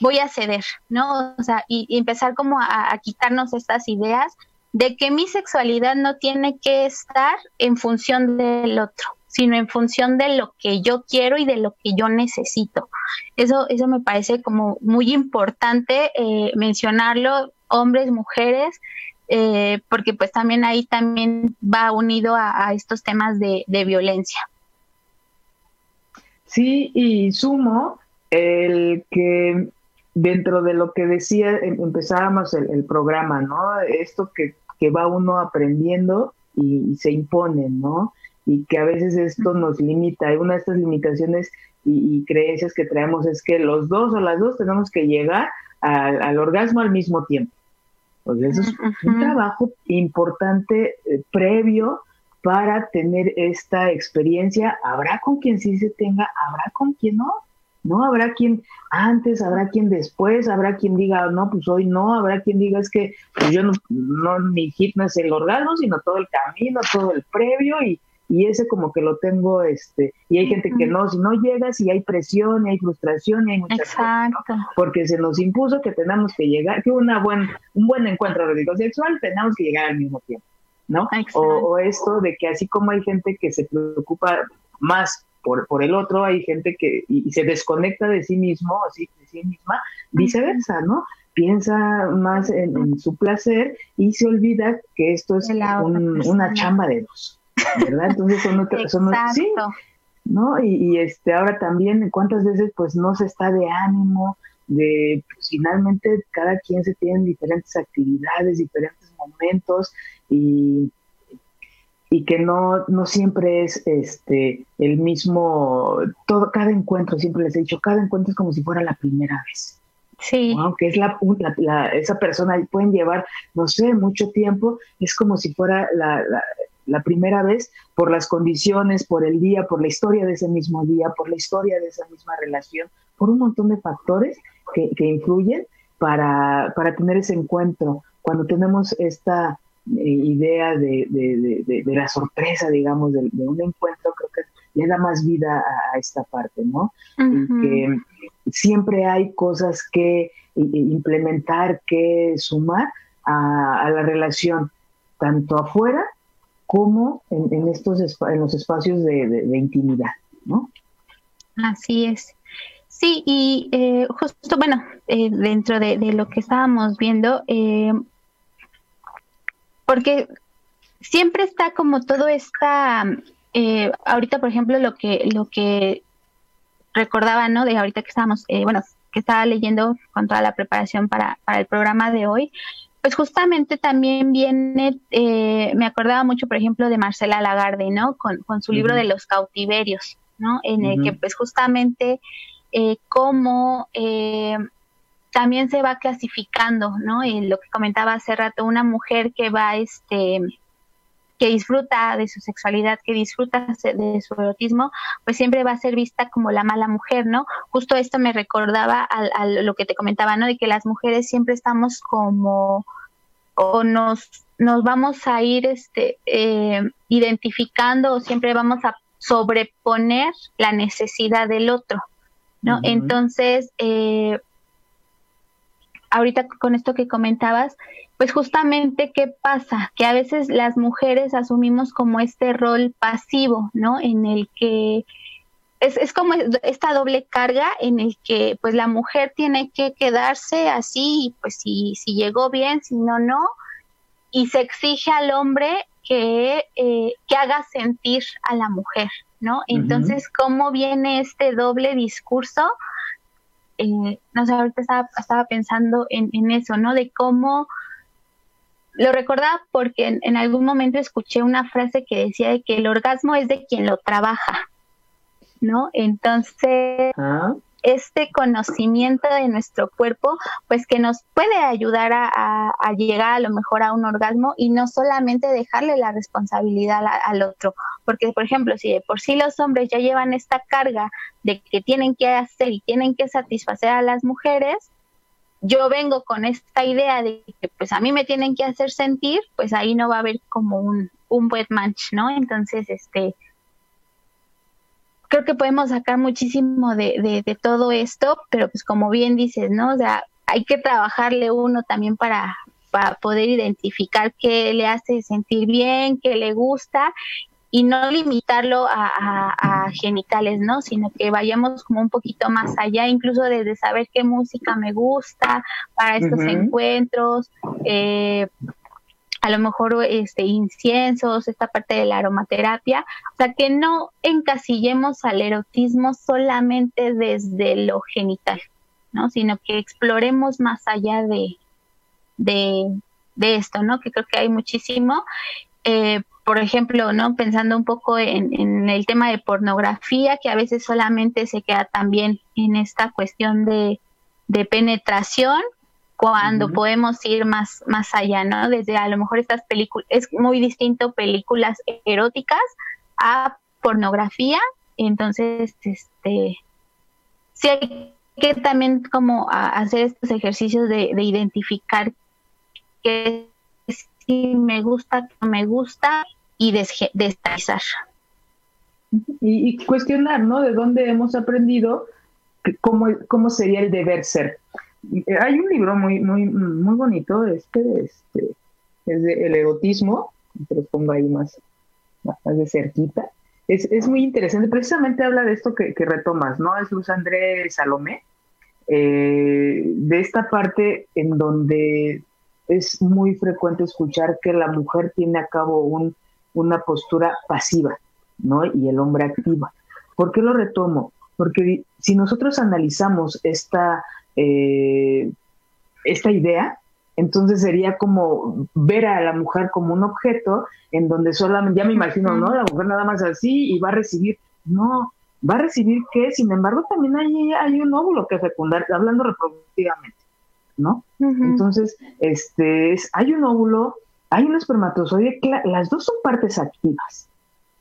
voy a ceder, ¿no? O sea, y, empezar como a, quitarnos estas ideas de que mi sexualidad no tiene que estar en función del otro sino en función de lo que yo quiero y de lo que yo necesito. Eso, eso me parece como muy importante eh, mencionarlo, hombres, mujeres, eh, porque pues también ahí también va unido a, estos temas de, violencia. Sí, y sumo el que dentro de lo que decía, em, empezábamos el, programa, ¿no? Esto que, que va uno aprendiendo y, y, se impone, ¿no? y que a veces esto nos limita. Y una de estas limitaciones y, creencias que traemos es que los dos o las dos tenemos que llegar al orgasmo al mismo tiempo. Pues eso es un trabajo importante eh, previo para tener esta experiencia. Habrá con quien sí se tenga, habrá con quien no. ¿No? Habrá quien antes, habrá quien después, habrá quien diga, no, pues hoy no, habrá quien diga, es que pues yo no, no, mi hit no es el orgasmo, sino todo el camino, todo el previo y, y ese como que lo tengo, este, y hay gente que no, si no llegas y hay presión y hay frustración y hay muchas cosas, porque se nos impuso que tenemos que llegar, que una buen, un buen encuentro sexual tenemos que llegar al mismo tiempo, ¿no? O, esto de que así como hay gente que se preocupa más por, por el otro, hay gente que y, se desconecta de sí mismo, así de sí misma, viceversa, ¿no? Piensa más en, su placer y se olvida que esto es una chamba de dos. ¿verdad? Entonces son, sí, ¿no? Y, este ahora también cuántas veces pues no se está de ánimo, de pues, finalmente cada quien se tiene diferentes actividades, diferentes momentos y y que no, no siempre es este el mismo, todo, cada encuentro, siempre les he dicho, cada encuentro es como si fuera la primera vez. Sí. Aunque es la, la, esa persona pueden llevar, no sé, mucho tiempo, es como si fuera la, la primera vez por las condiciones, por el día, por la historia de ese mismo día, por la historia de esa misma relación, por un montón de factores que, influyen para, para, tener ese encuentro. Cuando tenemos esta idea de, de, de, la sorpresa, digamos, de, un encuentro, creo que le da más vida a, esta parte, ¿no? Y que siempre hay cosas que implementar, que sumar a, a la relación, tanto afuera como en, estos en los espacios de, intimidad, ¿no? Así es. Sí, y eh, justo, bueno, eh, dentro de, lo que estábamos viendo, eh, porque siempre está como todo esta, ahorita por ejemplo lo que, lo que recordaba, ¿no? De ahorita que estábamos, bueno, que estaba leyendo con toda la preparación para, para el programa de hoy, pues justamente también viene, eh, me acordaba mucho, por ejemplo, de Marcela Lagarde, ¿no? Con, su libro de los cautiverios, ¿no? En el que pues justamente eh, cómo eh, también se va clasificando, ¿no? En lo que comentaba hace rato, una mujer que va, este, que disfruta de su sexualidad, que disfruta de su erotismo, pues siempre va a ser vista como la mala mujer, ¿no? Justo esto me recordaba a, lo que te comentaba, ¿no? De que las mujeres siempre estamos como o nos nos vamos a ir este eh, identificando o siempre vamos a sobreponer la necesidad del otro, ¿no? Entonces, eh, ahorita con esto que comentabas, pues justamente qué pasa, que a veces las mujeres asumimos como este rol pasivo, ¿no? En el que es, es como esta doble carga en el que pues la mujer tiene que quedarse así, pues si, si llegó bien, si no, no, y se exige al hombre que, eh, que haga sentir a la mujer, ¿no? Entonces, ¿cómo viene este doble discurso? Eh, no sé, ahorita estaba, estaba pensando en, en, eso, ¿no? De cómo lo recordaba porque en, algún momento escuché una frase que decía de que el orgasmo es de quien lo trabaja, ¿no? Entonces, ah. Este conocimiento de nuestro cuerpo, pues que nos puede ayudar a, llegar a lo mejor a un orgasmo y no solamente dejarle la responsabilidad al otro, porque por ejemplo, si de por sí los hombres ya llevan esta carga de que tienen que hacer y tienen que satisfacer a las mujeres, yo vengo con esta idea de que pues a mí me tienen que hacer sentir, pues ahí no va a haber como un, un wet match, ¿no? Entonces, este, creo que podemos sacar muchísimo de, de, todo esto, pero pues como bien dices, ¿no? O sea, hay que trabajarle uno también para, para poder identificar qué le hace sentir bien, qué le gusta y no limitarlo a, genitales, ¿no? Sino que vayamos como un poquito más allá, incluso desde saber qué música me gusta para estos encuentros, eh, a lo mejor este inciensos, esta parte de la aromaterapia, o sea que no encasillemos al erotismo solamente desde lo genital, ¿no? Sino que exploremos más allá de, de, de esto, ¿no? Que creo que hay muchísimo. Eh, por ejemplo, ¿no? Pensando un poco en, el tema de pornografía, que a veces solamente se queda también en esta cuestión de, penetración, cuando podemos ir más, más allá, ¿no? Desde a lo mejor estas películas, es muy distinto películas eróticas a pornografía, entonces, este, sí hay que también como hacer estos ejercicios de, de identificar qué si me gusta, qué no me gusta y destabilizar. Y, y, cuestionar, ¿no? De dónde hemos aprendido cómo, cómo sería el deber ser. Hay un libro muy, muy, muy bonito, este, este, es de El erotismo, te lo pongo ahí más, más de cerquita. Es, es muy interesante, precisamente habla de esto que, que retomas, ¿no? Es Luz Andrés Salomé, eh, de esta parte en donde es muy frecuente escuchar que la mujer tiene a cabo un, una postura pasiva, ¿no? Y el hombre activa. ¿Por qué lo retomo? Porque si nosotros analizamos esta, eh, esta idea, entonces sería como ver a la mujer como un objeto en donde solamente, ya me imagino, ¿no? La mujer nada más así y va a recibir. No, va a recibir que, sin embargo, también hay, hay un óvulo que fecundar, hablando reproductivamente, ¿no? Entonces, este, es, hay un óvulo, hay un espermatozoide, las dos son partes activas.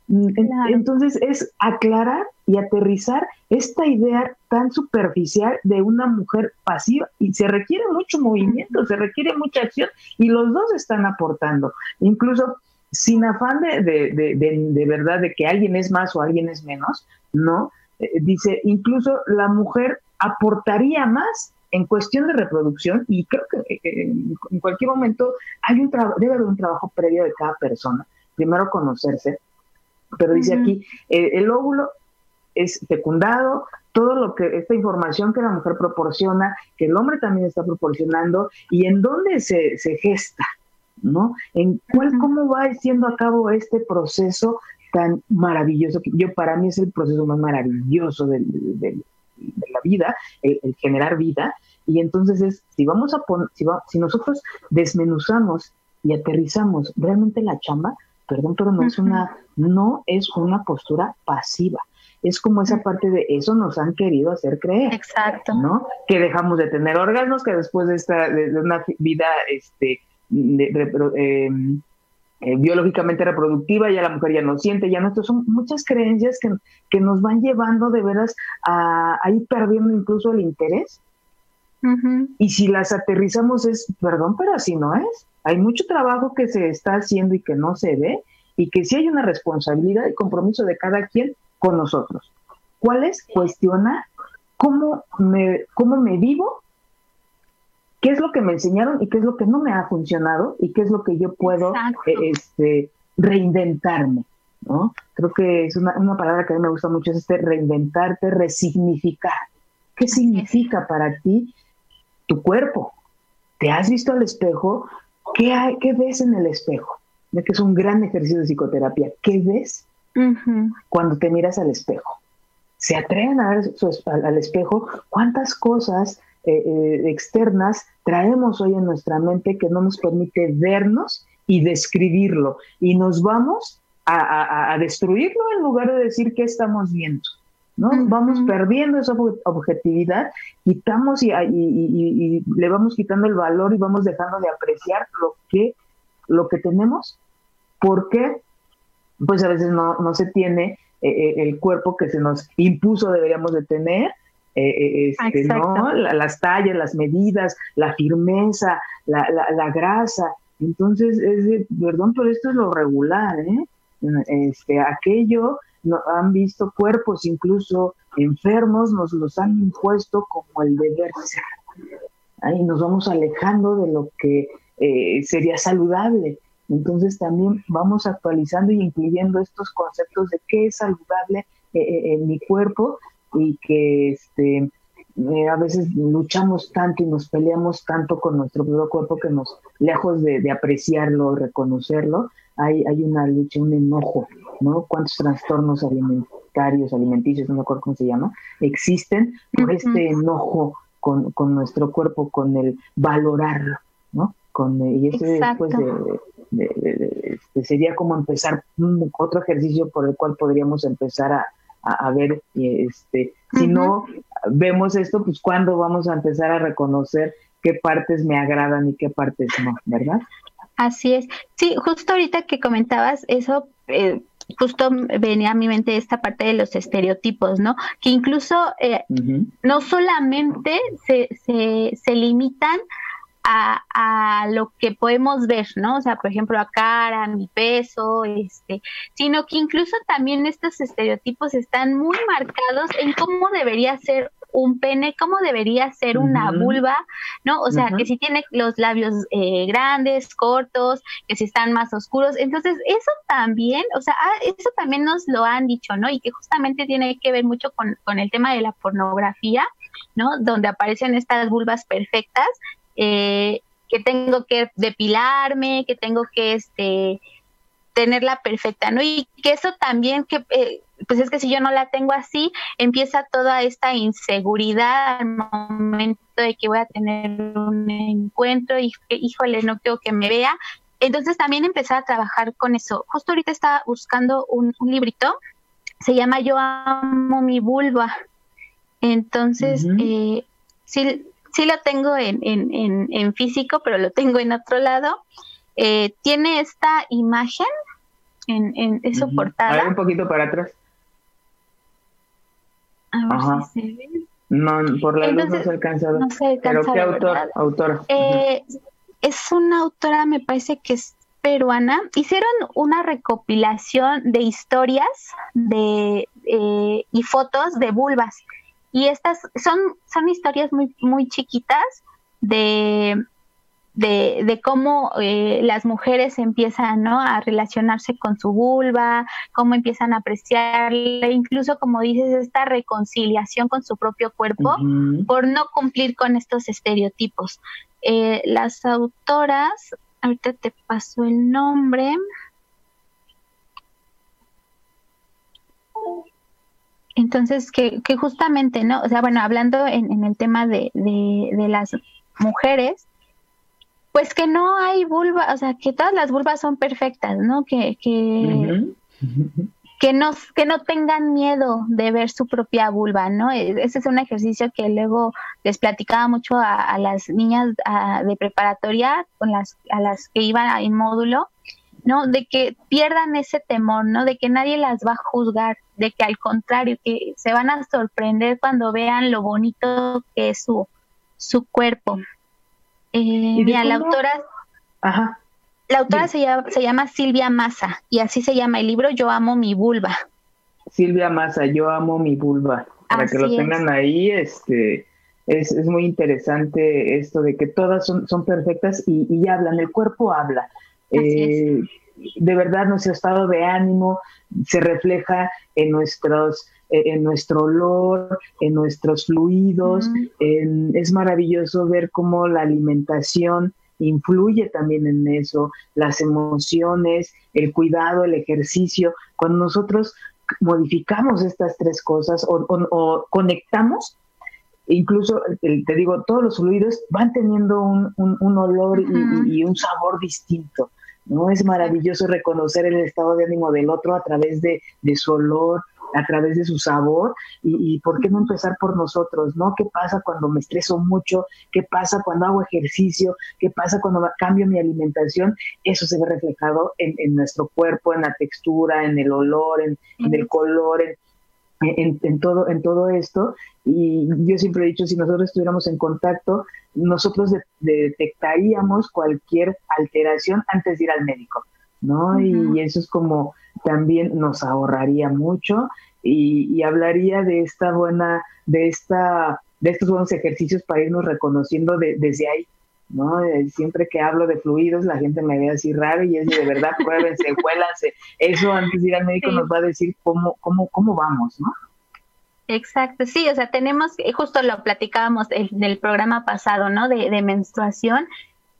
Mm, entonces, es aclarar y aterrizar esta idea tan superficial de una mujer pasiva y se requiere mucho movimiento, se requiere mucha acción y los dos están aportando. Incluso sin afán de, de, de, verdad de que alguien es más o alguien es menos, ¿no? Eh, dice, incluso la mujer aportaría más en cuestión de reproducción y creo que eh, eh, en cualquier momento hay un debe haber un trabajo previo de cada persona, primero conocerse, pero dice aquí, el óvulo es fecundado, todo lo que, esta información que la mujer proporciona, que el hombre también está proporcionando, y en dónde se, se gesta, ¿no? En cuál, cómo va siendo a cabo este proceso tan maravilloso, que yo para mí es el proceso más maravilloso de, la vida, el, generar vida, y entonces es, si vamos a si nosotros desmenuzamos y aterrizamos realmente la chamba, perdón, pero no es una, no es una postura pasiva. Es como esa parte de eso nos han querido hacer creer. Exacto. ¿No? Que dejamos de tener órganos, que después de esta, de una vida, este, eh, eh, biológicamente reproductiva, ya la mujer ya no siente, ya no. Son muchas creencias que, que nos van llevando de veras a, ir perdiendo incluso el interés. Y si las aterrizamos es, perdón, pero así no es. Hay mucho trabajo que se está haciendo y que no se ve, y que sí hay una responsabilidad y compromiso de cada quien con nosotros. ¿Cuál es? Cuestionar cómo me, cómo me vivo qué es lo que me enseñaron y qué es lo que no me ha funcionado y qué es lo que yo puedo eh, este, reinventarme. ¿no? Creo que es una, palabra que a mí me gusta mucho, es este reinventarte, resignificar. ¿Qué significa para ti tu cuerpo? ¿Te has visto al espejo? ¿Qué, hay, qué ves en el espejo? Que es un gran ejercicio de psicoterapia. ¿Qué ves cuando te miras al espejo? ¿Se atreven a ver al espejo cuántas cosas eh, eh, externas traemos hoy en nuestra mente que no nos permite vernos y describirlo. Y nos vamos a, destruirlo en lugar de decir qué estamos viendo. ¿No? Vamos perdiendo esa objetividad, quitamos y, y, le vamos quitando el valor y vamos dejando de apreciar lo que, lo que tenemos, porque pues a veces no, no se tiene eh, el cuerpo que se nos impuso deberíamos de tener, eh, eh, este, ¿no? las tallas, las medidas, la firmeza, la, la, grasa. Entonces, es de, perdón, pero esto es lo regular, ¿eh? Este, aquello, no, han visto cuerpos incluso enfermos, nos los han impuesto como el deber ser. Ahí nos vamos alejando de lo que eh, sería saludable. Entonces también vamos actualizando y incluyendo estos conceptos de qué es saludable en mi cuerpo y que este, eh, a veces luchamos tanto y nos peleamos tanto con nuestro propio cuerpo que nos, lejos de, de apreciarlo, reconocerlo, hay, hay una lucha, un enojo, ¿no? ¿Cuántos trastornos alimentarios, alimenticios, no me acuerdo cómo se llama, existen por este enojo con, nuestro cuerpo, con el valorarlo, ¿no? Con, y eso después de, este, sería como empezar otro ejercicio por el cual podríamos empezar a, a, ver, este, si no vemos esto, pues cuándo vamos a empezar a reconocer qué partes me agradan y qué partes no, ¿verdad? Así es. Sí, justo ahorita que comentabas eso, eh, justo venía a mi mente esta parte de los estereotipos, ¿no? Que incluso eh, no solamente se, se, se limitan a, lo que podemos ver, ¿no? O sea, por ejemplo, a cara, a mi peso, este, sino que incluso también estos estereotipos están muy marcados en cómo debería ser un pene, cómo debería ser una vulva, ¿no? O sea, que si tiene los labios eh, grandes, cortos, que si están más oscuros. Entonces, eso también, o sea, ah, eso también nos lo han dicho, ¿no? Y que justamente tiene que ver mucho con, con el tema de la pornografía, ¿no? Donde aparecen estas vulvas perfectas eh, que tengo que depilarme, que tengo que este tenerla perfecta, ¿no? Y que eso también, que eh, pues es que si yo no la tengo así, empieza toda esta inseguridad al momento de que voy a tener un encuentro y híjole, no quiero que me vea. Entonces también empezar a trabajar con eso. Justo ahorita estaba buscando un, librito, se llama Yo amo mi vulva. Entonces, eh, sí, sí lo tengo en, en, en, físico, pero lo tengo en otro lado. Eh, tiene esta imagen en, en, su portada. un poquito para atrás. A ver si se ve. No, por la luz no se alcanza. No se alcanza ¿Pero qué autor, autora? Eh, es una autora, me parece que es peruana. Hicieron una recopilación de historias de eh, y fotos de vulvas. Y estas son, son historias muy, muy chiquitas de, de, cómo eh, las mujeres empiezan ¿no? a relacionarse con su vulva, cómo empiezan a apreciarla, incluso como dices, esta reconciliación con su propio cuerpo por no cumplir con estos estereotipos. Eh, las autoras, ahorita te paso el nombre. Entonces, que, que justamente, ¿no? O sea, bueno, hablando en, el tema de, de, las mujeres, pues que no hay vulva, o sea, que todas las vulvas son perfectas, ¿no? Que, que, que, no, que no tengan miedo de ver su propia vulva, ¿no? E, ese es un ejercicio que luego les platicaba mucho a, las niñas de preparatoria, con las, a las que iban en módulo, ¿no? De que pierdan ese temor, ¿no? De que nadie las va a juzgar, de que al contrario, que se van a sorprender cuando vean lo bonito que es su, su cuerpo. Eh, mira, la autora, Ajá. la autora se llama, se llama Silvia Massa y así se llama el libro Yo amo mi vulva. Silvia Massa, Yo amo mi vulva. Para que lo tengan ahí, este, es, es, muy interesante esto de que todas son, son perfectas y, y hablan, el cuerpo habla. Eh, de verdad nuestro estado de ánimo se refleja en nuestros en nuestro olor, en nuestros fluidos. es maravilloso ver cómo la alimentación influye también en eso, las emociones, el cuidado, el ejercicio. Cuando nosotros modificamos estas tres cosas o, conectamos, incluso te digo, todos los fluidos van teniendo un, un, olor y, un sabor distinto. ¿no? Es maravilloso reconocer el estado de ánimo del otro a través de, su olor, a través de su sabor y, por qué no empezar por nosotros, ¿no? ¿Qué pasa cuando me estreso mucho? ¿Qué pasa cuando hago ejercicio? ¿Qué pasa cuando cambio mi alimentación? Eso se ve reflejado en, nuestro cuerpo, en la textura, en el olor, en, el color, en, todo, en todo esto. Y yo siempre he dicho, si nosotros estuviéramos en contacto, nosotros detectaríamos cualquier alteración antes de ir al médico, ¿no? Y eso es como también nos ahorraría mucho y, hablaría de esta buena, de esta, de estos buenos ejercicios para irnos reconociendo desde ahí, ¿no? Eh, siempre que hablo de fluidos, la gente me ve así raro y es de verdad, pruébense, huélanse. Eso antes de ir al médico nos va a decir cómo, cómo, cómo vamos, ¿no? Exacto, sí, o sea, tenemos, eh, justo lo platicábamos en el programa pasado, ¿no? De, de menstruación.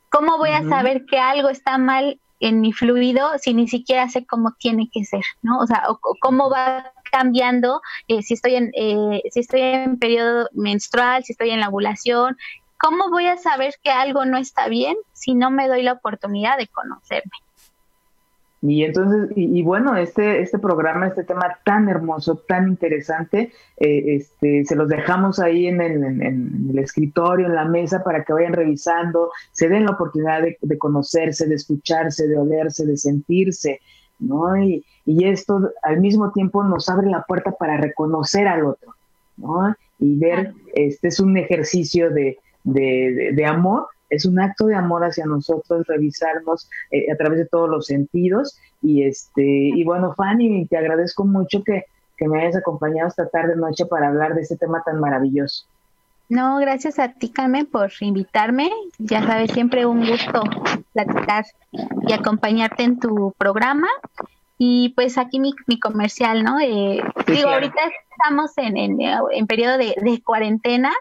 ¿Cómo voy a saber que algo está mal en mi fluido si ni siquiera sé cómo tiene que ser, ¿no? O sea, o, cómo va cambiando eh, si estoy en eh, si estoy en periodo menstrual, si estoy en la ovulación, ¿cómo voy a saber que algo no está bien si no me doy la oportunidad de conocerme? Y entonces, y, bueno, este, este programa, este tema tan hermoso, tan interesante, eh, este, se los dejamos ahí en el, escritorio, en la mesa, para que vayan revisando, se den la oportunidad de, conocerse, de escucharse, de olerse, de sentirse, ¿no? Y, y, esto al mismo tiempo nos abre la puerta para reconocer al otro, ¿no? Y ver, este es un ejercicio de, de, de amor es un acto de amor hacia nosotros revisarnos eh, a través de todos los sentidos y este y bueno Fanny te agradezco mucho que, que me hayas acompañado esta tarde noche para hablar de este tema tan maravilloso no, gracias a ti, Carmen, por invitarme. Ya sabes, siempre un gusto platicar y acompañarte en tu programa. Y pues aquí mi, mi comercial, ¿no? Eh, digo, ahorita estamos en, en, en periodo de, de, cuarentena,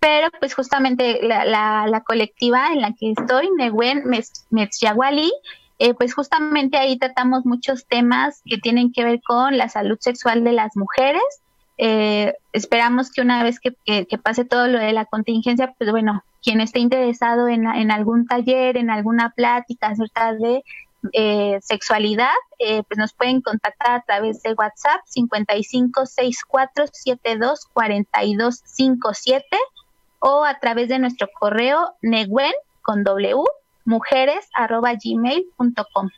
pero pues justamente la, la, colectiva en la que estoy, Neguen Metziawali, eh, pues justamente ahí tratamos muchos temas que tienen que ver con la salud sexual de las mujeres. Eh, esperamos que una vez que, que, pase todo lo de la contingencia, pues bueno, quien esté interesado en, en algún taller, en alguna plática acerca de eh, sexualidad, eh, pues nos pueden contactar a través de WhatsApp 5564724257 o a través de nuestro correo neguen con w mujeres arroba gmail.com.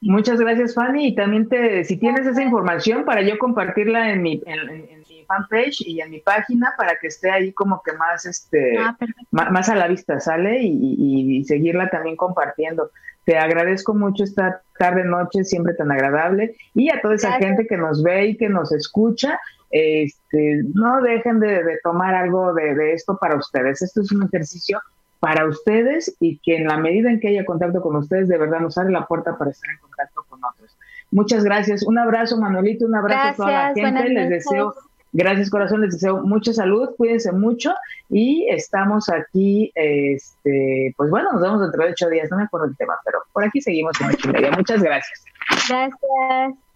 Muchas gracias, Fanny. Y también te, si tienes esa información para yo compartirla en mi, en, mi fanpage y en mi página para que esté ahí como que más, este, ah, más, a la vista, ¿sale? Y, y, seguirla también compartiendo. Te agradezco mucho esta tarde, noche, siempre tan agradable. Y a toda esa gente que nos ve y que nos escucha este, no dejen de, tomar algo de, esto para ustedes. Esto es un ejercicio para ustedes y que en la medida en que haya contacto con ustedes, de verdad nos abre la puerta para estar en contacto con otros. Muchas gracias. Un abrazo, Manuelito, un abrazo a toda la gente. Les deseo, gracias corazón, les deseo mucha salud, cuídense mucho y estamos aquí, este, pues bueno, nos vemos dentro de ocho días, no me acuerdo el tema, pero por aquí seguimos en Muchas gracias. Gracias.